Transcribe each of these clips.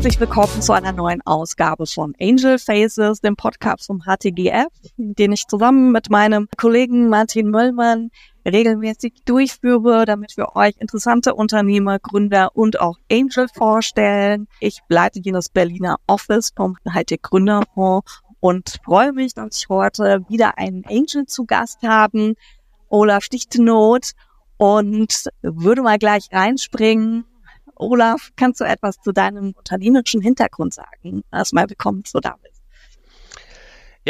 Herzlich willkommen zu einer neuen Ausgabe von Angel Faces, dem Podcast vom HTGF, den ich zusammen mit meinem Kollegen Martin Möllmann regelmäßig durchführe, damit wir euch interessante Unternehmer, Gründer und auch Angel vorstellen. Ich leite hier das Berliner Office vom Hightech Gründerfonds und freue mich, dass ich heute wieder einen Angel zu Gast haben, Olaf Stichtenot, und würde mal gleich reinspringen. Olaf, kannst du etwas zu deinem unternehmerischen Hintergrund sagen? Erstmal willkommen zu David.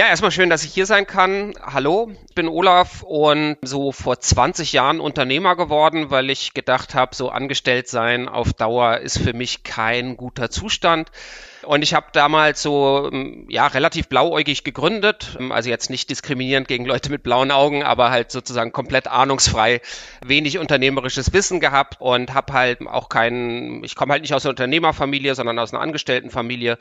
Ja, erstmal schön, dass ich hier sein kann. Hallo, ich bin Olaf und so vor 20 Jahren Unternehmer geworden, weil ich gedacht habe, so angestellt sein auf Dauer ist für mich kein guter Zustand. Und ich habe damals so ja relativ blauäugig gegründet, also jetzt nicht diskriminierend gegen Leute mit blauen Augen, aber halt sozusagen komplett ahnungsfrei, wenig unternehmerisches Wissen gehabt und habe halt auch keinen, ich komme halt nicht aus einer Unternehmerfamilie, sondern aus einer Angestelltenfamilie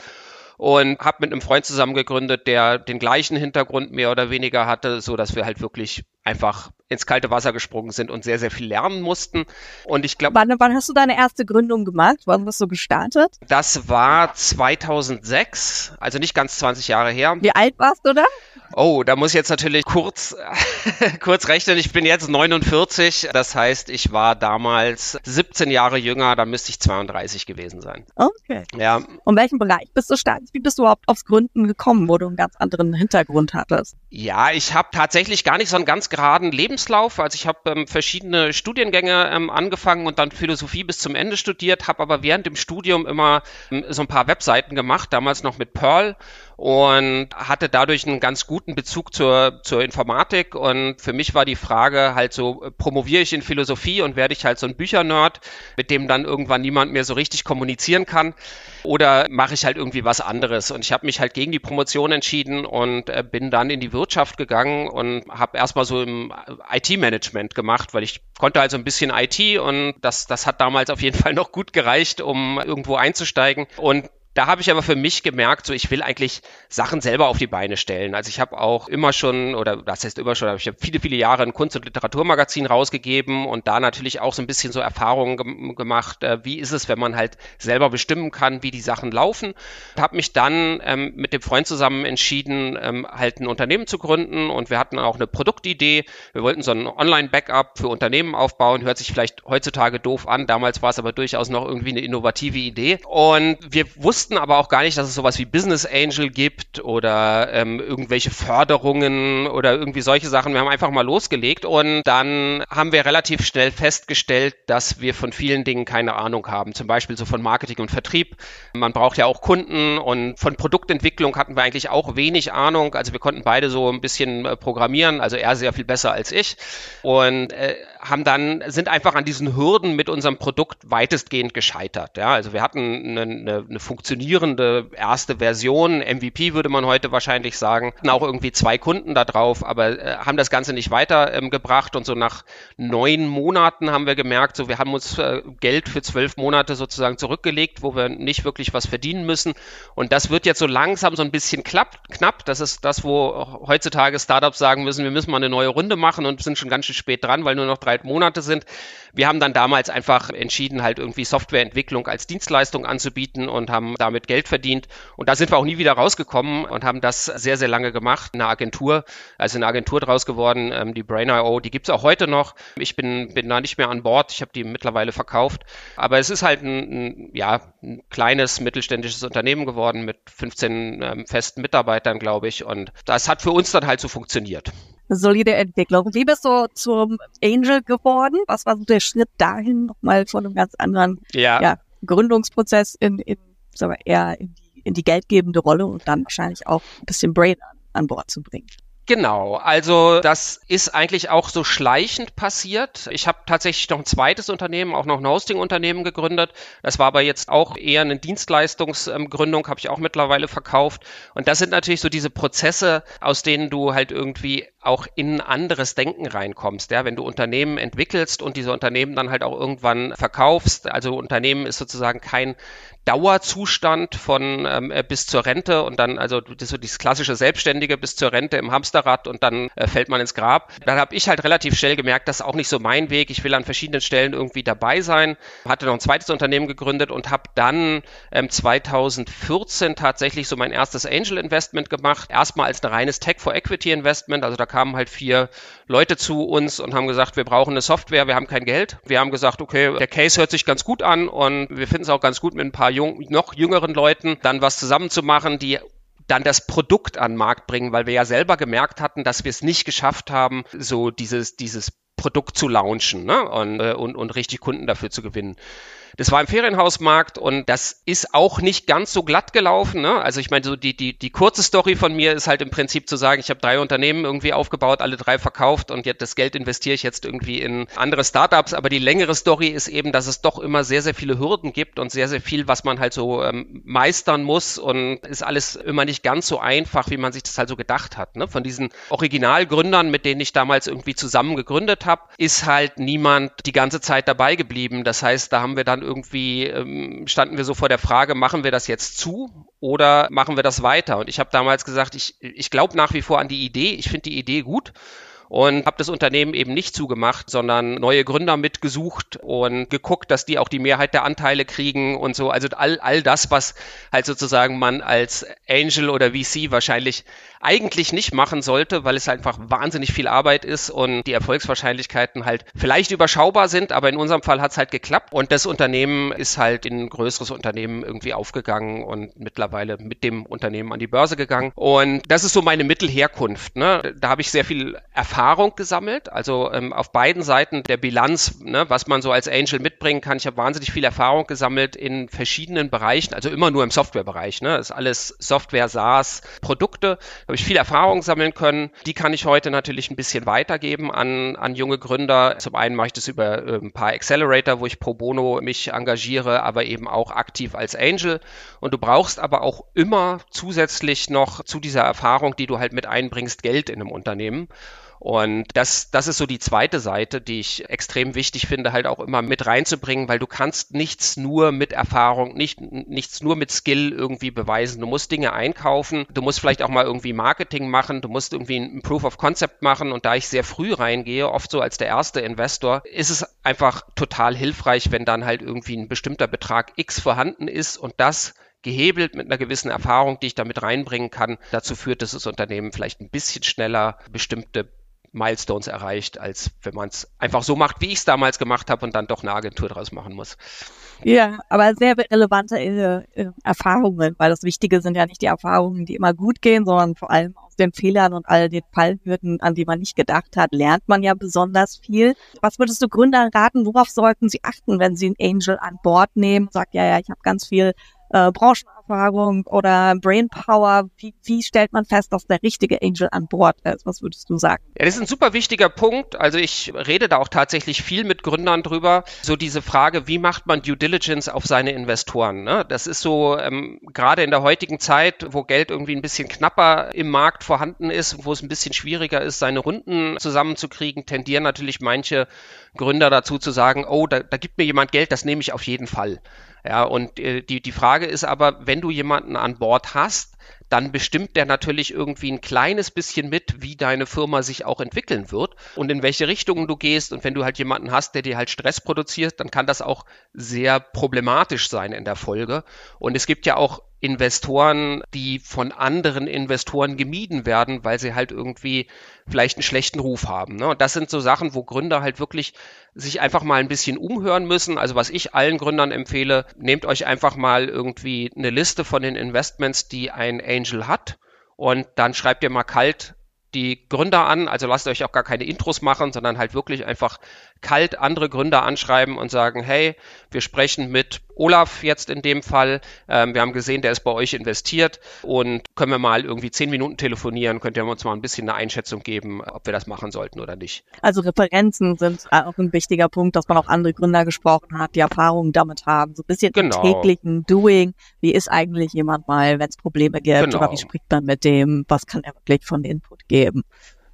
und habe mit einem Freund zusammen gegründet, der den gleichen Hintergrund mehr oder weniger hatte, so dass wir halt wirklich einfach ins kalte Wasser gesprungen sind und sehr, sehr viel lernen mussten. Und ich glaube. Wann, wann hast du deine erste Gründung gemacht? Wann hast du gestartet? Das war 2006, also nicht ganz 20 Jahre her. Wie alt warst du da? Oh, da muss ich jetzt natürlich kurz, kurz rechnen. Ich bin jetzt 49. Das heißt, ich war damals 17 Jahre jünger. Da müsste ich 32 gewesen sein. Okay. Ja. Und welchen Bereich bist du stark? Wie bist du überhaupt aufs Gründen gekommen, wo du einen ganz anderen Hintergrund hattest? Ja, ich habe tatsächlich gar nicht so einen ganz geraden Lebenslauf. Also ich habe ähm, verschiedene Studiengänge ähm, angefangen und dann Philosophie bis zum Ende studiert, habe aber während dem Studium immer ähm, so ein paar Webseiten gemacht, damals noch mit Perl und hatte dadurch einen ganz guten Bezug zur, zur Informatik. Und für mich war die Frage halt so, promoviere ich in Philosophie und werde ich halt so ein Büchernerd, mit dem dann irgendwann niemand mehr so richtig kommunizieren kann? Oder mache ich halt irgendwie was anderes? Und ich habe mich halt gegen die Promotion entschieden und äh, bin dann in die Wirtschaft gegangen und habe erstmal so im IT-Management gemacht, weil ich konnte also ein bisschen IT und das, das hat damals auf jeden Fall noch gut gereicht, um irgendwo einzusteigen. Und da habe ich aber für mich gemerkt, so ich will eigentlich Sachen selber auf die Beine stellen. Also ich habe auch immer schon, oder das heißt immer schon, ich habe viele, viele Jahre ein Kunst- und Literaturmagazin rausgegeben und da natürlich auch so ein bisschen so Erfahrungen ge gemacht, äh, wie ist es, wenn man halt selber bestimmen kann, wie die Sachen laufen. Habe mich dann ähm, mit dem Freund zusammen entschieden, ähm, halt ein Unternehmen zu gründen und wir hatten auch eine Produktidee. Wir wollten so ein Online-Backup für Unternehmen aufbauen. Hört sich vielleicht heutzutage doof an, damals war es aber durchaus noch irgendwie eine innovative Idee. Und wir wussten wussten aber auch gar nicht, dass es sowas wie Business Angel gibt oder ähm, irgendwelche Förderungen oder irgendwie solche Sachen. Wir haben einfach mal losgelegt und dann haben wir relativ schnell festgestellt, dass wir von vielen Dingen keine Ahnung haben. Zum Beispiel so von Marketing und Vertrieb. Man braucht ja auch Kunden und von Produktentwicklung hatten wir eigentlich auch wenig Ahnung. Also wir konnten beide so ein bisschen äh, programmieren, also er sehr viel besser als ich und äh, haben dann sind einfach an diesen Hürden mit unserem Produkt weitestgehend gescheitert. Ja, also wir hatten eine, eine, eine Funktion funktionierende erste Version, MVP würde man heute wahrscheinlich sagen, auch irgendwie zwei Kunden da drauf, aber äh, haben das Ganze nicht weitergebracht ähm, und so nach neun Monaten haben wir gemerkt, so wir haben uns äh, Geld für zwölf Monate sozusagen zurückgelegt, wo wir nicht wirklich was verdienen müssen und das wird jetzt so langsam so ein bisschen klapp, knapp. Das ist das, wo heutzutage Startups sagen müssen, wir müssen mal eine neue Runde machen und sind schon ganz schön spät dran, weil nur noch drei Monate sind. Wir haben dann damals einfach entschieden, halt irgendwie Softwareentwicklung als Dienstleistung anzubieten und haben damit Geld verdient. Und da sind wir auch nie wieder rausgekommen und haben das sehr, sehr lange gemacht. Eine Agentur, also eine Agentur draus geworden, ähm, die Brain.io, die gibt's auch heute noch. Ich bin, bin da nicht mehr an Bord. Ich habe die mittlerweile verkauft. Aber es ist halt ein, ein ja, ein kleines mittelständisches Unternehmen geworden mit 15 ähm, festen Mitarbeitern, glaube ich. Und das hat für uns dann halt so funktioniert solide Entwicklung. Wie bist du zum Angel geworden? Was war so der Schritt dahin nochmal von einem ganz anderen ja. Ja, Gründungsprozess in, in sagen wir, eher in die, in die geldgebende Rolle und dann wahrscheinlich auch ein bisschen Brain an, an Bord zu bringen. Genau, also das ist eigentlich auch so schleichend passiert. Ich habe tatsächlich noch ein zweites Unternehmen, auch noch ein Hosting-Unternehmen gegründet. Das war aber jetzt auch eher eine Dienstleistungsgründung, habe ich auch mittlerweile verkauft. Und das sind natürlich so diese Prozesse, aus denen du halt irgendwie auch in anderes Denken reinkommst. Ja, wenn du Unternehmen entwickelst und diese Unternehmen dann halt auch irgendwann verkaufst. Also Unternehmen ist sozusagen kein Dauerzustand von ähm, bis zur Rente und dann also das so dieses klassische Selbstständige bis zur Rente im Hamster Hamsterrad und dann äh, fällt man ins Grab. Dann habe ich halt relativ schnell gemerkt, das ist auch nicht so mein Weg. Ich will an verschiedenen Stellen irgendwie dabei sein. Hatte noch ein zweites Unternehmen gegründet und habe dann ähm, 2014 tatsächlich so mein erstes Angel Investment gemacht. Erstmal als ein reines Tech for Equity Investment. Also da kamen halt vier Leute zu uns und haben gesagt, wir brauchen eine Software, wir haben kein Geld. Wir haben gesagt, okay, der Case hört sich ganz gut an und wir finden es auch ganz gut mit ein paar jung, noch jüngeren Leuten dann was zusammenzumachen, die dann das Produkt an den Markt bringen, weil wir ja selber gemerkt hatten, dass wir es nicht geschafft haben, so dieses, dieses Produkt zu launchen ne? und, äh, und, und richtig Kunden dafür zu gewinnen. Das war im Ferienhausmarkt und das ist auch nicht ganz so glatt gelaufen. Ne? Also ich meine, so die, die, die kurze Story von mir ist halt im Prinzip zu sagen, ich habe drei Unternehmen irgendwie aufgebaut, alle drei verkauft und jetzt das Geld investiere ich jetzt irgendwie in andere Startups. Aber die längere Story ist eben, dass es doch immer sehr, sehr viele Hürden gibt und sehr, sehr viel, was man halt so ähm, meistern muss und ist alles immer nicht ganz so einfach, wie man sich das halt so gedacht hat. Ne? Von diesen Originalgründern, mit denen ich damals irgendwie zusammen gegründet habe, ist halt niemand die ganze Zeit dabei geblieben. Das heißt, da haben wir dann irgendwie ähm, standen wir so vor der Frage, machen wir das jetzt zu oder machen wir das weiter? Und ich habe damals gesagt, ich, ich glaube nach wie vor an die Idee, ich finde die Idee gut und habe das Unternehmen eben nicht zugemacht, sondern neue Gründer mitgesucht und geguckt, dass die auch die Mehrheit der Anteile kriegen und so. Also all, all das, was halt sozusagen man als Angel oder VC wahrscheinlich eigentlich nicht machen sollte, weil es einfach wahnsinnig viel Arbeit ist und die Erfolgswahrscheinlichkeiten halt vielleicht überschaubar sind, aber in unserem Fall hat es halt geklappt und das Unternehmen ist halt in ein größeres Unternehmen irgendwie aufgegangen und mittlerweile mit dem Unternehmen an die Börse gegangen. Und das ist so meine Mittelherkunft. Ne? Da habe ich sehr viel Erfahrung gesammelt, also ähm, auf beiden Seiten der Bilanz, ne, was man so als Angel mitbringen kann. Ich habe wahnsinnig viel Erfahrung gesammelt in verschiedenen Bereichen, also immer nur im Softwarebereich. Ne? Ist alles Software, SaaS, Produkte habe ich viel Erfahrung sammeln können. Die kann ich heute natürlich ein bisschen weitergeben an, an junge Gründer. Zum einen mache ich das über äh, ein paar Accelerator, wo ich pro bono mich engagiere, aber eben auch aktiv als Angel. Und du brauchst aber auch immer zusätzlich noch zu dieser Erfahrung, die du halt mit einbringst, Geld in einem Unternehmen. Und das, das ist so die zweite Seite, die ich extrem wichtig finde, halt auch immer mit reinzubringen, weil du kannst nichts nur mit Erfahrung, nicht, nichts nur mit Skill irgendwie beweisen. Du musst Dinge einkaufen, du musst vielleicht auch mal irgendwie Marketing machen, du musst irgendwie ein Proof of Concept machen. Und da ich sehr früh reingehe, oft so als der erste Investor, ist es einfach total hilfreich, wenn dann halt irgendwie ein bestimmter Betrag X vorhanden ist und das gehebelt mit einer gewissen Erfahrung, die ich damit reinbringen kann, dazu führt, dass das Unternehmen vielleicht ein bisschen schneller bestimmte Milestones erreicht, als wenn man es einfach so macht, wie ich es damals gemacht habe und dann doch eine Agentur draus machen muss. Ja, aber sehr relevante äh, äh, Erfahrungen, weil das Wichtige sind ja nicht die Erfahrungen, die immer gut gehen, sondern vor allem aus den Fehlern und all den Fallhürden, an die man nicht gedacht hat, lernt man ja besonders viel. Was würdest du Gründern raten, worauf sollten sie achten, wenn sie einen Angel an Bord nehmen? Sagt, ja, ja, ich habe ganz viel äh, Branchenerfahrung oder Brainpower? Wie, wie stellt man fest, dass der richtige Angel an Bord ist? Was würdest du sagen? Ja, das ist ein super wichtiger Punkt. Also ich rede da auch tatsächlich viel mit Gründern drüber. So diese Frage, wie macht man Due Diligence auf seine Investoren? Ne? Das ist so ähm, gerade in der heutigen Zeit, wo Geld irgendwie ein bisschen knapper im Markt vorhanden ist, wo es ein bisschen schwieriger ist, seine Runden zusammenzukriegen, tendieren natürlich manche Gründer dazu zu sagen, oh, da, da gibt mir jemand Geld, das nehme ich auf jeden Fall. Ja, und äh, die, die Frage ist aber, wenn du jemanden an Bord hast, dann bestimmt der natürlich irgendwie ein kleines bisschen mit, wie deine Firma sich auch entwickeln wird und in welche Richtungen du gehst. Und wenn du halt jemanden hast, der dir halt Stress produziert, dann kann das auch sehr problematisch sein in der Folge. Und es gibt ja auch Investoren, die von anderen Investoren gemieden werden, weil sie halt irgendwie vielleicht einen schlechten Ruf haben. Ne? Und das sind so Sachen, wo Gründer halt wirklich sich einfach mal ein bisschen umhören müssen. Also was ich allen Gründern empfehle, nehmt euch einfach mal irgendwie eine Liste von den Investments, die ein Angel hat und dann schreibt ihr mal kalt die Gründer an, also lasst euch auch gar keine Intros machen, sondern halt wirklich einfach kalt andere Gründer anschreiben und sagen, hey, wir sprechen mit Olaf jetzt in dem Fall. Ähm, wir haben gesehen, der ist bei euch investiert und können wir mal irgendwie zehn Minuten telefonieren, könnt ihr uns mal ein bisschen eine Einschätzung geben, ob wir das machen sollten oder nicht. Also Referenzen sind auch ein wichtiger Punkt, dass man auch andere Gründer gesprochen hat, die Erfahrungen damit haben, so ein bisschen genau. täglichen Doing. Wie ist eigentlich jemand mal, wenn es Probleme gibt genau. oder wie spricht man mit dem, was kann er wirklich von Input geben?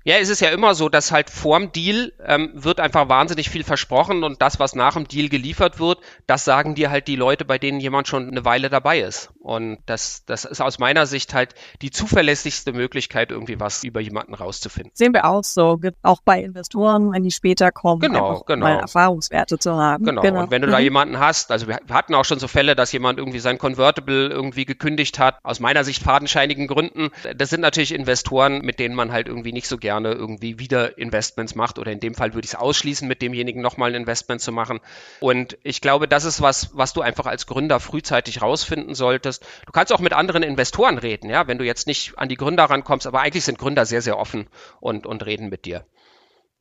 Ja, es ist ja immer so, dass halt vorm Deal ähm, wird einfach wahnsinnig viel versprochen und das, was nach dem Deal geliefert wird, das sagen dir halt die Leute, bei denen jemand schon eine Weile dabei ist. Und das, das ist aus meiner Sicht halt die zuverlässigste Möglichkeit, irgendwie was über jemanden rauszufinden. Sehen wir auch so, auch bei Investoren, wenn die später kommen, genau, genau. mal Erfahrungswerte zu haben. Genau. genau. Und wenn du mhm. da jemanden hast, also wir hatten auch schon so Fälle, dass jemand irgendwie sein Convertible irgendwie gekündigt hat, aus meiner Sicht fadenscheinigen Gründen. Das sind natürlich Investoren, mit denen man halt irgendwie nicht so gerne gerne irgendwie wieder Investments macht oder in dem Fall würde ich es ausschließen, mit demjenigen nochmal ein Investment zu machen. Und ich glaube, das ist was, was du einfach als Gründer frühzeitig rausfinden solltest. Du kannst auch mit anderen Investoren reden, ja, wenn du jetzt nicht an die Gründer rankommst, aber eigentlich sind Gründer sehr, sehr offen und, und reden mit dir.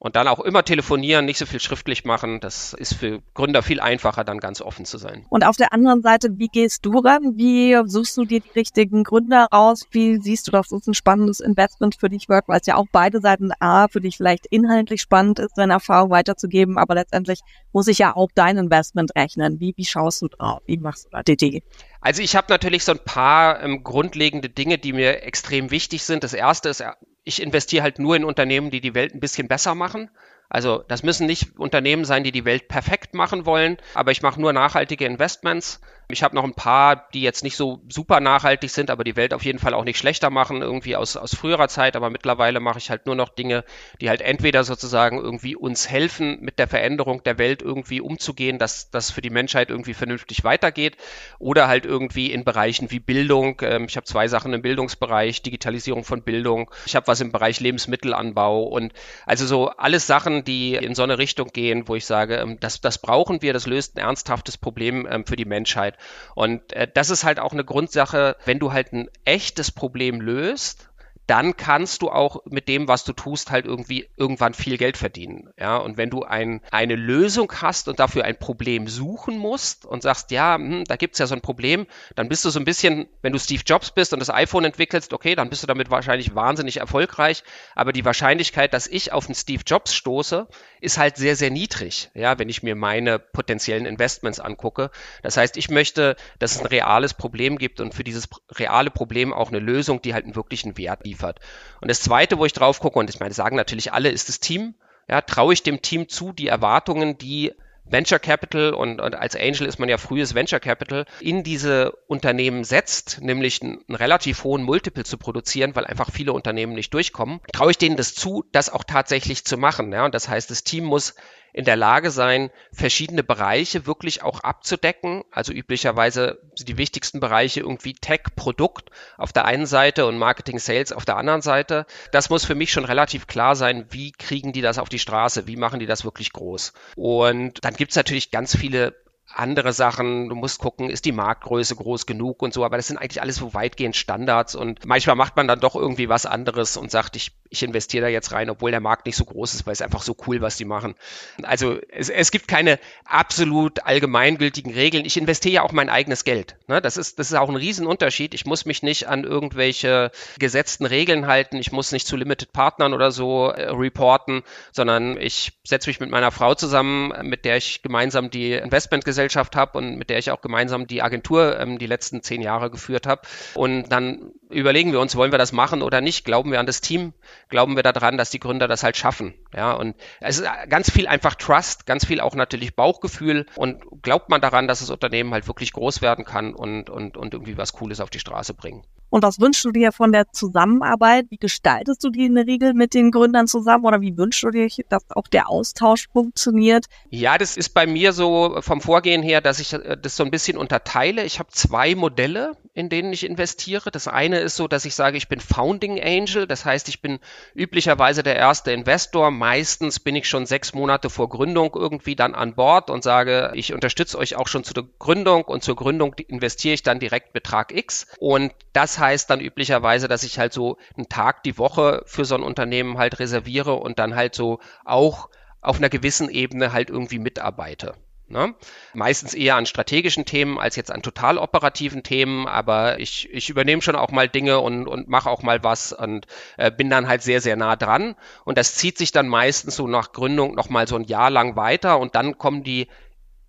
Und dann auch immer telefonieren, nicht so viel schriftlich machen. Das ist für Gründer viel einfacher, dann ganz offen zu sein. Und auf der anderen Seite, wie gehst du ran? Wie suchst du dir die richtigen Gründer raus? Wie siehst du, dass das ein spannendes Investment für dich wird? Weil es ja auch beide Seiten A für dich vielleicht inhaltlich spannend ist, deine Erfahrung weiterzugeben, aber letztendlich muss ich ja auch dein Investment rechnen. Wie, wie schaust du drauf? Wie machst du da DD? Also ich habe natürlich so ein paar ähm, grundlegende Dinge, die mir extrem wichtig sind. Das erste ist ich investiere halt nur in Unternehmen, die die Welt ein bisschen besser machen. Also das müssen nicht Unternehmen sein, die die Welt perfekt machen wollen, aber ich mache nur nachhaltige Investments. Ich habe noch ein paar, die jetzt nicht so super nachhaltig sind, aber die Welt auf jeden Fall auch nicht schlechter machen, irgendwie aus, aus früherer Zeit. Aber mittlerweile mache ich halt nur noch Dinge, die halt entweder sozusagen irgendwie uns helfen, mit der Veränderung der Welt irgendwie umzugehen, dass das für die Menschheit irgendwie vernünftig weitergeht, oder halt irgendwie in Bereichen wie Bildung. Ähm, ich habe zwei Sachen im Bildungsbereich, Digitalisierung von Bildung. Ich habe was im Bereich Lebensmittelanbau und also so alles Sachen, die in so eine Richtung gehen, wo ich sage, ähm, das, das brauchen wir, das löst ein ernsthaftes Problem ähm, für die Menschheit. Und äh, das ist halt auch eine Grundsache, wenn du halt ein echtes Problem löst, dann kannst du auch mit dem, was du tust, halt irgendwie irgendwann viel Geld verdienen. Ja, und wenn du ein, eine Lösung hast und dafür ein Problem suchen musst und sagst, ja, hm, da gibt's ja so ein Problem, dann bist du so ein bisschen, wenn du Steve Jobs bist und das iPhone entwickelst, okay, dann bist du damit wahrscheinlich wahnsinnig erfolgreich. Aber die Wahrscheinlichkeit, dass ich auf einen Steve Jobs stoße, ist halt sehr, sehr niedrig. Ja, wenn ich mir meine potenziellen Investments angucke. Das heißt, ich möchte, dass es ein reales Problem gibt und für dieses reale Problem auch eine Lösung, die halt einen wirklichen Wert liefert liefert. Und das Zweite, wo ich drauf gucke, und ich meine, sagen natürlich alle, ist das Team. Ja, traue ich dem Team zu, die Erwartungen, die Venture Capital und, und, als Angel ist man ja frühes Venture Capital, in diese Unternehmen setzt, nämlich einen, einen, relativ hohen Multiple zu produzieren, weil einfach viele Unternehmen nicht durchkommen, traue ich denen das zu, das auch tatsächlich zu machen. Ja? Und das heißt, das Team muss in der Lage sein, verschiedene Bereiche wirklich auch abzudecken. Also üblicherweise sind die wichtigsten Bereiche irgendwie Tech, Produkt auf der einen Seite und Marketing, Sales auf der anderen Seite. Das muss für mich schon relativ klar sein, wie kriegen die das auf die Straße, wie machen die das wirklich groß. Und dann gibt es natürlich ganz viele andere Sachen. Du musst gucken, ist die Marktgröße groß genug und so, aber das sind eigentlich alles so weitgehend Standards und manchmal macht man dann doch irgendwie was anderes und sagt, ich, ich investiere da jetzt rein, obwohl der Markt nicht so groß ist, weil es einfach so cool, was die machen. Also es, es gibt keine absolut allgemeingültigen Regeln. Ich investiere ja auch mein eigenes Geld. Ne? Das, ist, das ist auch ein Riesenunterschied. Ich muss mich nicht an irgendwelche gesetzten Regeln halten. Ich muss nicht zu Limited Partnern oder so äh, reporten, sondern ich setze mich mit meiner Frau zusammen, mit der ich gemeinsam die Investmentgesellschaft Gesellschaft habe und mit der ich auch gemeinsam die Agentur ähm, die letzten zehn Jahre geführt habe. Und dann überlegen wir uns, wollen wir das machen oder nicht? Glauben wir an das Team? Glauben wir daran, dass die Gründer das halt schaffen? Ja, und es ist ganz viel einfach Trust, ganz viel auch natürlich Bauchgefühl und glaubt man daran, dass das Unternehmen halt wirklich groß werden kann und, und, und irgendwie was Cooles auf die Straße bringen. Und was wünschst du dir von der Zusammenarbeit? Wie gestaltest du die in der Regel mit den Gründern zusammen oder wie wünschst du dir, dass auch der Austausch funktioniert? Ja, das ist bei mir so vom Vorgehen her, dass ich äh, das so ein bisschen unterteile. Ich habe zwei Modelle, in denen ich investiere. Das eine ist so, dass ich sage, ich bin Founding Angel. Das heißt, ich bin üblicherweise der erste Investor. Meistens bin ich schon sechs Monate vor Gründung irgendwie dann an Bord und sage, ich unterstütze euch auch schon zu der Gründung und zur Gründung investiere ich dann direkt Betrag X. Und das heißt dann üblicherweise, dass ich halt so einen Tag die Woche für so ein Unternehmen halt reserviere und dann halt so auch auf einer gewissen Ebene halt irgendwie mitarbeite. Ne? Meistens eher an strategischen Themen als jetzt an total operativen Themen, aber ich, ich übernehme schon auch mal Dinge und, und mache auch mal was und äh, bin dann halt sehr, sehr nah dran. Und das zieht sich dann meistens so nach Gründung noch mal so ein Jahr lang weiter und dann kommen die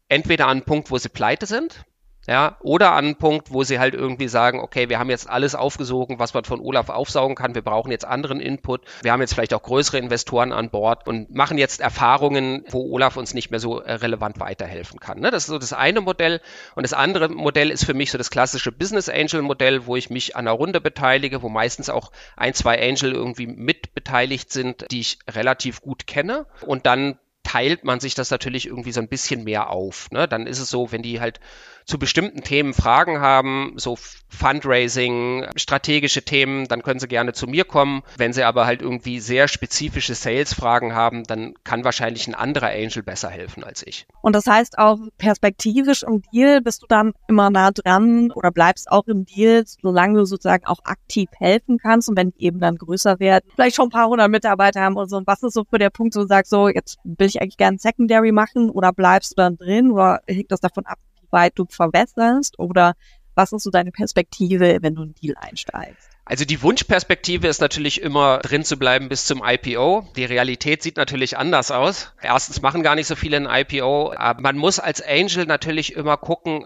entweder an einen Punkt, wo sie pleite sind, ja, oder an einen Punkt, wo sie halt irgendwie sagen, okay, wir haben jetzt alles aufgesogen, was man von Olaf aufsaugen kann, wir brauchen jetzt anderen Input, wir haben jetzt vielleicht auch größere Investoren an Bord und machen jetzt Erfahrungen, wo Olaf uns nicht mehr so äh, relevant weiterhelfen kann. Ne? Das ist so das eine Modell und das andere Modell ist für mich so das klassische Business Angel Modell, wo ich mich an einer Runde beteilige, wo meistens auch ein, zwei Angel irgendwie mit beteiligt sind, die ich relativ gut kenne und dann teilt man sich das natürlich irgendwie so ein bisschen mehr auf. Ne? Dann ist es so, wenn die halt zu bestimmten Themen Fragen haben, so Fundraising, strategische Themen, dann können Sie gerne zu mir kommen. Wenn Sie aber halt irgendwie sehr spezifische Sales-Fragen haben, dann kann wahrscheinlich ein anderer Angel besser helfen als ich. Und das heißt auch perspektivisch im Deal bist du dann immer nah dran oder bleibst auch im Deal, solange du sozusagen auch aktiv helfen kannst und wenn die eben dann größer werden, vielleicht schon ein paar hundert Mitarbeiter haben oder so. Und was ist so für der Punkt, wo du sagst, so jetzt will ich eigentlich gerne Secondary machen oder bleibst du dann drin oder hängt das davon ab, weit du verwässerst oder was ist so deine Perspektive, wenn du einen Deal einsteigst? Also die Wunschperspektive ist natürlich immer drin zu bleiben bis zum IPO. Die Realität sieht natürlich anders aus. Erstens machen gar nicht so viele ein IPO, aber man muss als Angel natürlich immer gucken,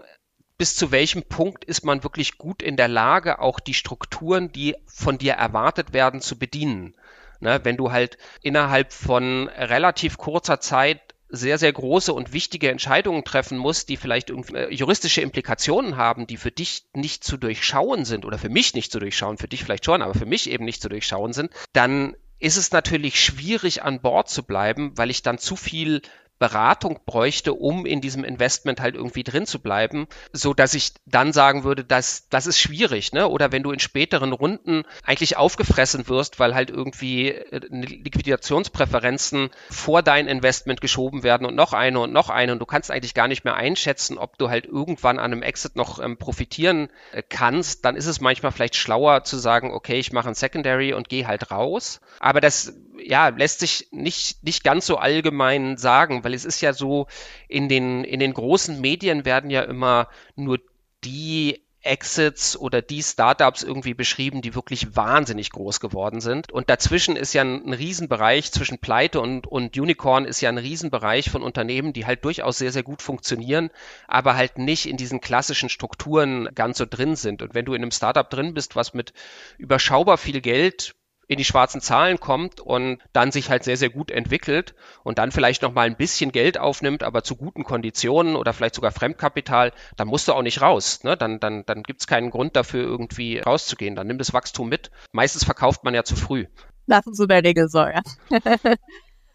bis zu welchem Punkt ist man wirklich gut in der Lage, auch die Strukturen, die von dir erwartet werden, zu bedienen. Ne, wenn du halt innerhalb von relativ kurzer Zeit sehr, sehr große und wichtige Entscheidungen treffen muss, die vielleicht äh, juristische Implikationen haben, die für dich nicht zu durchschauen sind oder für mich nicht zu durchschauen, für dich vielleicht schon, aber für mich eben nicht zu durchschauen sind, dann ist es natürlich schwierig an Bord zu bleiben, weil ich dann zu viel Beratung bräuchte, um in diesem Investment halt irgendwie drin zu bleiben, so dass ich dann sagen würde, dass das ist schwierig, ne? Oder wenn du in späteren Runden eigentlich aufgefressen wirst, weil halt irgendwie äh, Liquidationspräferenzen vor dein Investment geschoben werden und noch eine und noch eine und du kannst eigentlich gar nicht mehr einschätzen, ob du halt irgendwann an einem Exit noch ähm, profitieren äh, kannst, dann ist es manchmal vielleicht schlauer zu sagen, okay, ich mache ein Secondary und gehe halt raus. Aber das ja lässt sich nicht nicht ganz so allgemein sagen, weil es ist ja so, in den, in den großen Medien werden ja immer nur die Exits oder die Startups irgendwie beschrieben, die wirklich wahnsinnig groß geworden sind. Und dazwischen ist ja ein, ein Riesenbereich zwischen Pleite und, und Unicorn ist ja ein Riesenbereich von Unternehmen, die halt durchaus sehr, sehr gut funktionieren, aber halt nicht in diesen klassischen Strukturen ganz so drin sind. Und wenn du in einem Startup drin bist, was mit überschaubar viel Geld in die schwarzen Zahlen kommt und dann sich halt sehr, sehr gut entwickelt und dann vielleicht noch mal ein bisschen Geld aufnimmt, aber zu guten Konditionen oder vielleicht sogar Fremdkapital, dann musst du auch nicht raus. Ne? Dann, dann, dann gibt es keinen Grund dafür, irgendwie rauszugehen. Dann nimm das Wachstum mit. Meistens verkauft man ja zu früh. Das ist so der Regel so, ja.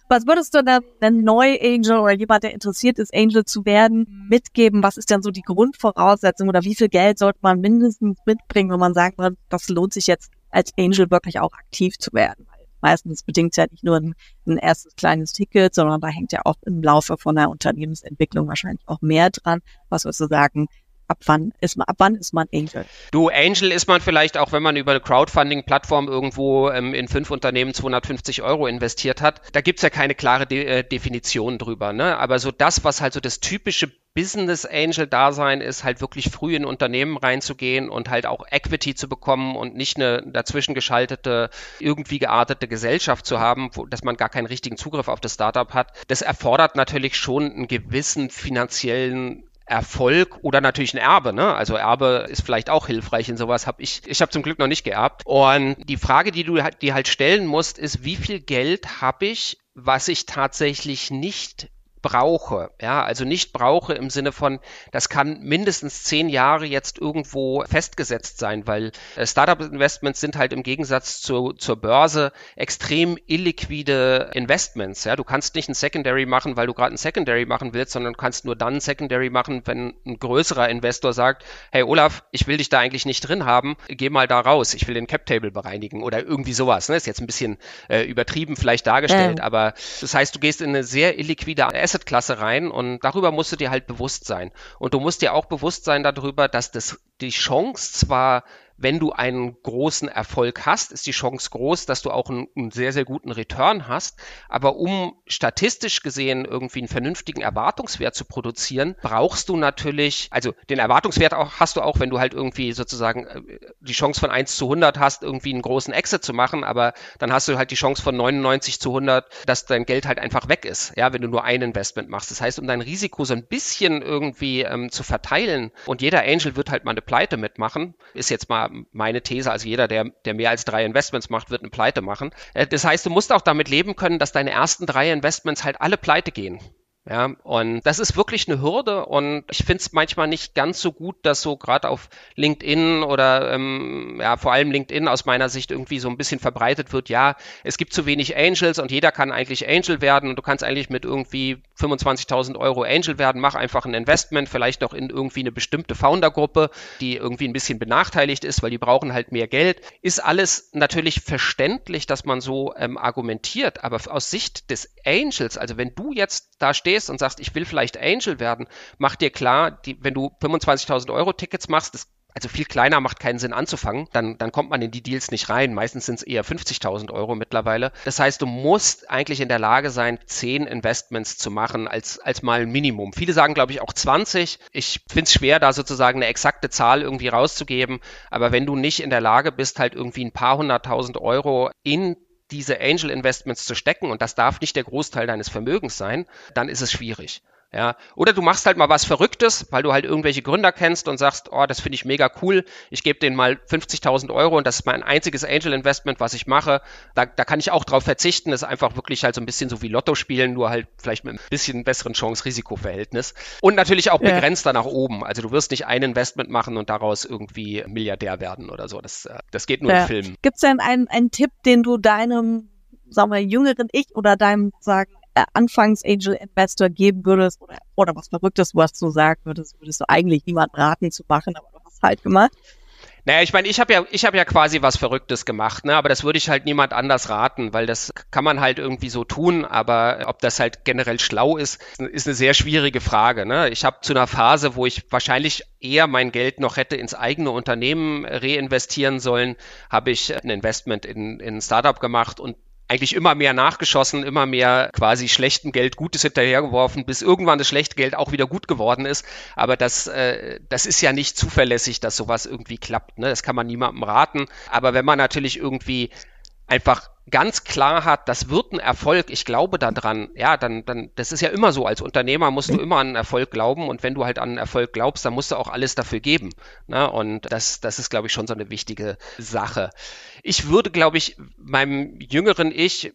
Was würdest du dann einem Neu-Angel oder jemand, der interessiert ist, Angel zu werden, mitgeben? Was ist denn so die Grundvoraussetzung oder wie viel Geld sollte man mindestens mitbringen, wenn man sagt, das lohnt sich jetzt als Angel wirklich auch aktiv zu werden. Weil meistens bedingt ja nicht nur ein, ein erstes kleines Ticket, sondern da hängt ja auch im Laufe von der Unternehmensentwicklung wahrscheinlich auch mehr dran. Was würdest du sagen, ab wann ist man, ab wann ist man Angel? Du, Angel ist man vielleicht auch, wenn man über eine Crowdfunding-Plattform irgendwo ähm, in fünf Unternehmen 250 Euro investiert hat. Da gibt's ja keine klare De äh, Definition drüber. Ne? Aber so das, was halt so das typische Business Angel Dasein ist, halt wirklich früh in Unternehmen reinzugehen und halt auch Equity zu bekommen und nicht eine dazwischen geschaltete, irgendwie geartete Gesellschaft zu haben, wo, dass man gar keinen richtigen Zugriff auf das Startup hat. Das erfordert natürlich schon einen gewissen finanziellen Erfolg oder natürlich ein Erbe. Ne? Also Erbe ist vielleicht auch hilfreich in sowas. Habe ich, ich habe zum Glück noch nicht geerbt. Und die Frage, die du dir halt stellen musst, ist, wie viel Geld habe ich, was ich tatsächlich nicht brauche. Ja, also nicht brauche im Sinne von, das kann mindestens zehn Jahre jetzt irgendwo festgesetzt sein, weil äh, Startup-Investments sind halt im Gegensatz zu, zur Börse extrem illiquide Investments. Ja, du kannst nicht ein Secondary machen, weil du gerade ein Secondary machen willst, sondern du kannst nur dann ein Secondary machen, wenn ein größerer Investor sagt, hey Olaf, ich will dich da eigentlich nicht drin haben, geh mal da raus, ich will den Cap-Table bereinigen oder irgendwie sowas. Ne? Ist jetzt ein bisschen äh, übertrieben vielleicht dargestellt, ähm. aber das heißt, du gehst in eine sehr illiquide Asset Assetklasse rein und darüber musst du dir halt bewusst sein. Und du musst dir auch bewusst sein darüber, dass das die Chance zwar wenn du einen großen Erfolg hast, ist die Chance groß, dass du auch einen, einen, sehr, sehr guten Return hast. Aber um statistisch gesehen irgendwie einen vernünftigen Erwartungswert zu produzieren, brauchst du natürlich, also den Erwartungswert auch, hast du auch, wenn du halt irgendwie sozusagen äh, die Chance von 1 zu 100 hast, irgendwie einen großen Exit zu machen, aber dann hast du halt die Chance von 99 zu 100, dass dein Geld halt einfach weg ist, ja, wenn du nur ein Investment machst. Das heißt, um dein Risiko so ein bisschen irgendwie ähm, zu verteilen und jeder Angel wird halt mal eine Pleite mitmachen, ist jetzt mal meine These, also jeder, der, der mehr als drei Investments macht, wird eine Pleite machen. Äh, das heißt, du musst auch damit leben können, dass deine ersten drei Investments halt alle pleite gehen. Ja, und das ist wirklich eine Hürde und ich finde es manchmal nicht ganz so gut, dass so gerade auf LinkedIn oder ähm, ja vor allem LinkedIn aus meiner Sicht irgendwie so ein bisschen verbreitet wird, ja, es gibt zu wenig Angels und jeder kann eigentlich Angel werden und du kannst eigentlich mit irgendwie 25.000 Euro Angel werden, mach einfach ein Investment, vielleicht noch in irgendwie eine bestimmte Foundergruppe, die irgendwie ein bisschen benachteiligt ist, weil die brauchen halt mehr Geld. Ist alles natürlich verständlich, dass man so ähm, argumentiert, aber aus Sicht des Angels, also wenn du jetzt da stehst, stehst und sagst, ich will vielleicht Angel werden, mach dir klar, die, wenn du 25.000 Euro Tickets machst, das also viel kleiner macht keinen Sinn anzufangen, dann, dann kommt man in die Deals nicht rein. Meistens sind es eher 50.000 Euro mittlerweile. Das heißt, du musst eigentlich in der Lage sein, 10 Investments zu machen als, als mal ein Minimum. Viele sagen, glaube ich, auch 20. Ich finde es schwer, da sozusagen eine exakte Zahl irgendwie rauszugeben. Aber wenn du nicht in der Lage bist, halt irgendwie ein paar hunderttausend Euro in diese Angel Investments zu stecken und das darf nicht der Großteil deines Vermögens sein, dann ist es schwierig. Ja, oder du machst halt mal was Verrücktes, weil du halt irgendwelche Gründer kennst und sagst, oh, das finde ich mega cool. Ich gebe denen mal 50.000 Euro und das ist mein einziges Angel Investment, was ich mache. Da, da kann ich auch drauf verzichten. Das ist einfach wirklich halt so ein bisschen so wie Lotto spielen, nur halt vielleicht mit ein bisschen besseren Chance-Risiko-Verhältnis. Und natürlich auch ja. begrenzter nach oben. Also du wirst nicht ein Investment machen und daraus irgendwie Milliardär werden oder so. Das, äh, das geht nur ja. im Film. Gibt es denn einen, einen Tipp, den du deinem sagen wir, jüngeren Ich oder deinem sagen Anfangs Angel Investor geben würdest oder, oder was Verrücktes, was du sagen würdest, würdest du eigentlich niemand raten zu machen, aber du hast halt gemacht. Naja, ich meine, ich habe ja, ich habe ja quasi was Verrücktes gemacht, ne? Aber das würde ich halt niemand anders raten, weil das kann man halt irgendwie so tun, aber ob das halt generell schlau ist, ist eine sehr schwierige Frage. Ne? Ich habe zu einer Phase, wo ich wahrscheinlich eher mein Geld noch hätte ins eigene Unternehmen reinvestieren sollen, habe ich ein Investment in, in ein Startup gemacht und eigentlich immer mehr nachgeschossen, immer mehr quasi schlechten Geld Gutes hinterhergeworfen, bis irgendwann das schlechte Geld auch wieder gut geworden ist. Aber das, äh, das ist ja nicht zuverlässig, dass sowas irgendwie klappt. Ne? Das kann man niemandem raten. Aber wenn man natürlich irgendwie einfach ganz klar hat, das wird ein Erfolg, ich glaube daran, ja, dann, dann, das ist ja immer so. Als Unternehmer musst du immer an einen Erfolg glauben und wenn du halt an einen Erfolg glaubst, dann musst du auch alles dafür geben. Ne? Und das, das ist, glaube ich, schon so eine wichtige Sache. Ich würde, glaube ich, meinem jüngeren Ich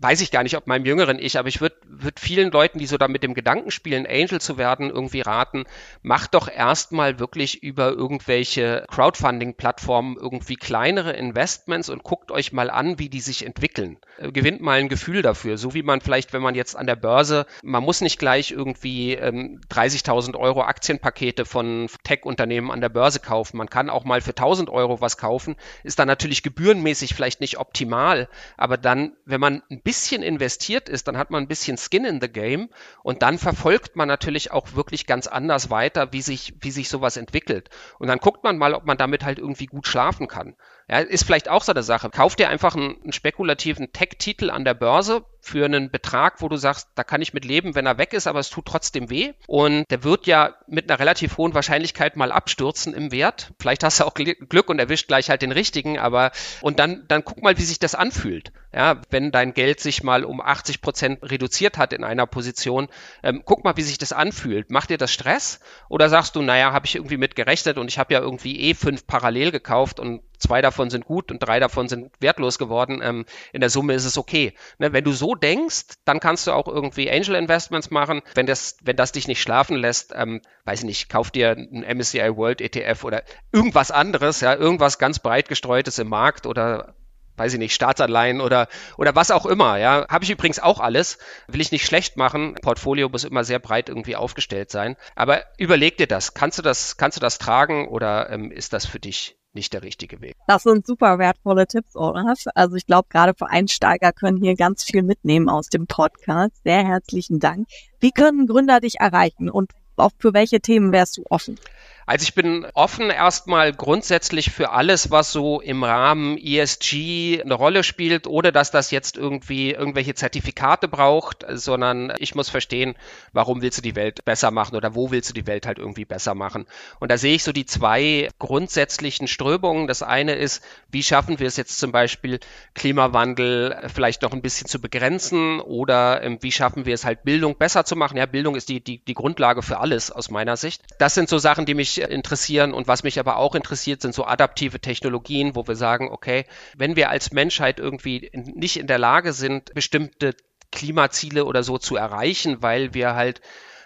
weiß ich gar nicht, ob meinem jüngeren Ich, aber ich würde würd vielen Leuten, die so da mit dem Gedanken spielen, Angel zu werden, irgendwie raten, macht doch erstmal wirklich über irgendwelche Crowdfunding-Plattformen irgendwie kleinere Investments und guckt euch mal an, wie die sich entwickeln. Äh, gewinnt mal ein Gefühl dafür, so wie man vielleicht, wenn man jetzt an der Börse, man muss nicht gleich irgendwie ähm, 30.000 Euro Aktienpakete von Tech-Unternehmen an der Börse kaufen. Man kann auch mal für 1.000 Euro was kaufen, ist dann natürlich gebührenmäßig vielleicht nicht optimal, aber dann, wenn man ein bisschen investiert ist, dann hat man ein bisschen Skin in the Game und dann verfolgt man natürlich auch wirklich ganz anders weiter, wie sich, wie sich sowas entwickelt. Und dann guckt man mal, ob man damit halt irgendwie gut schlafen kann. Ja, ist vielleicht auch so eine Sache. Kauf dir einfach einen, einen spekulativen Tech-Titel an der Börse für einen Betrag, wo du sagst, da kann ich mit leben, wenn er weg ist, aber es tut trotzdem weh. Und der wird ja mit einer relativ hohen Wahrscheinlichkeit mal abstürzen im Wert. Vielleicht hast du auch Glück und erwischt gleich halt den richtigen, aber und dann, dann guck mal, wie sich das anfühlt. Ja, wenn dein Geld sich mal um 80 Prozent reduziert hat in einer Position, ähm, guck mal, wie sich das anfühlt. Macht dir das Stress? Oder sagst du, naja, habe ich irgendwie mit gerechnet und ich habe ja irgendwie eh fünf parallel gekauft und zwei davon sind gut und drei davon sind wertlos geworden. Ähm, in der Summe ist es okay. Ne, wenn du so denkst, dann kannst du auch irgendwie Angel Investments machen. Wenn das, wenn das dich nicht schlafen lässt, ähm, weiß ich nicht, kauf dir ein MSCI World ETF oder irgendwas anderes, ja, irgendwas ganz breit gestreutes im Markt oder weiß ich nicht, Staatsanleihen oder, oder was auch immer, ja. Habe ich übrigens auch alles. Will ich nicht schlecht machen. Portfolio muss immer sehr breit irgendwie aufgestellt sein. Aber überleg dir das. Kannst du das, kannst du das tragen oder ähm, ist das für dich nicht der richtige Weg. Das sind super wertvolle Tipps, Olaf. Also ich glaube, gerade für Einsteiger können hier ganz viel mitnehmen aus dem Podcast. Sehr herzlichen Dank. Wie können Gründer dich erreichen und auch für welche Themen wärst du offen? Also ich bin offen erstmal grundsätzlich für alles, was so im Rahmen ESG eine Rolle spielt, ohne dass das jetzt irgendwie irgendwelche Zertifikate braucht, sondern ich muss verstehen, warum willst du die Welt besser machen oder wo willst du die Welt halt irgendwie besser machen. Und da sehe ich so die zwei grundsätzlichen Strömungen. Das eine ist, wie schaffen wir es jetzt zum Beispiel, Klimawandel vielleicht noch ein bisschen zu begrenzen oder ähm, wie schaffen wir es halt, Bildung besser zu machen. Ja, Bildung ist die, die, die Grundlage für alles aus meiner Sicht. Das sind so Sachen, die mich interessieren. Und was mich aber auch interessiert, sind so adaptive Technologien, wo wir sagen, okay, wenn wir als Menschheit irgendwie nicht in der Lage sind, bestimmte Klimaziele oder so zu erreichen, weil wir halt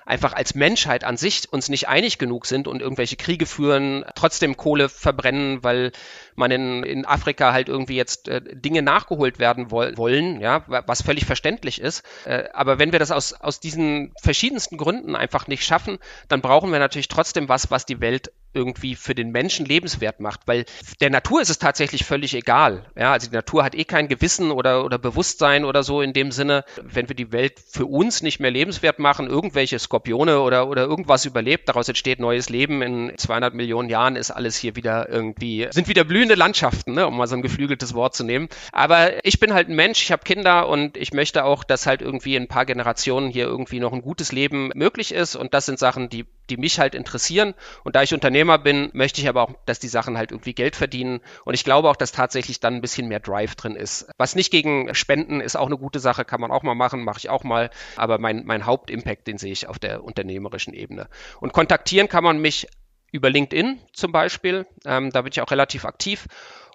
einfach als Menschheit an sich uns nicht einig genug sind und irgendwelche Kriege führen, trotzdem Kohle verbrennen, weil man in, in Afrika halt irgendwie jetzt äh, Dinge nachgeholt werden woll wollen, ja, was völlig verständlich ist. Äh, aber wenn wir das aus, aus diesen verschiedensten Gründen einfach nicht schaffen, dann brauchen wir natürlich trotzdem was, was die Welt irgendwie für den Menschen lebenswert macht, weil der Natur ist es tatsächlich völlig egal. Ja, also die Natur hat eh kein Gewissen oder, oder Bewusstsein oder so in dem Sinne, wenn wir die Welt für uns nicht mehr lebenswert machen, irgendwelche Skorpione oder, oder irgendwas überlebt, daraus entsteht neues Leben, in 200 Millionen Jahren ist alles hier wieder irgendwie, sind wieder blühende Landschaften, ne, um mal so ein geflügeltes Wort zu nehmen. Aber ich bin halt ein Mensch, ich habe Kinder und ich möchte auch, dass halt irgendwie in ein paar Generationen hier irgendwie noch ein gutes Leben möglich ist und das sind Sachen, die die mich halt interessieren. Und da ich Unternehmer bin, möchte ich aber auch, dass die Sachen halt irgendwie Geld verdienen. Und ich glaube auch, dass tatsächlich dann ein bisschen mehr Drive drin ist. Was nicht gegen Spenden ist auch eine gute Sache, kann man auch mal machen, mache ich auch mal. Aber mein, mein Hauptimpact, den sehe ich auf der unternehmerischen Ebene. Und kontaktieren kann man mich über LinkedIn zum Beispiel. Ähm, da bin ich auch relativ aktiv.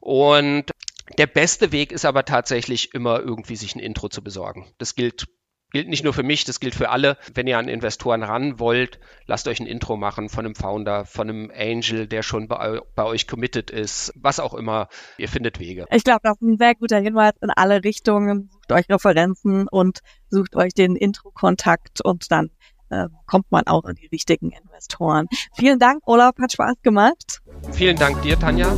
Und der beste Weg ist aber tatsächlich immer irgendwie sich ein Intro zu besorgen. Das gilt gilt nicht nur für mich, das gilt für alle. Wenn ihr an Investoren ran wollt, lasst euch ein Intro machen von einem Founder, von einem Angel, der schon bei, bei euch committed ist, was auch immer. Ihr findet Wege. Ich glaube, das ist ein sehr guter Hinweis in alle Richtungen. Sucht euch Referenzen und sucht euch den Intro-Kontakt und dann ähm, kommt man auch an die richtigen Investoren. Vielen Dank, Olaf, hat Spaß gemacht. Vielen Dank dir, Tanja.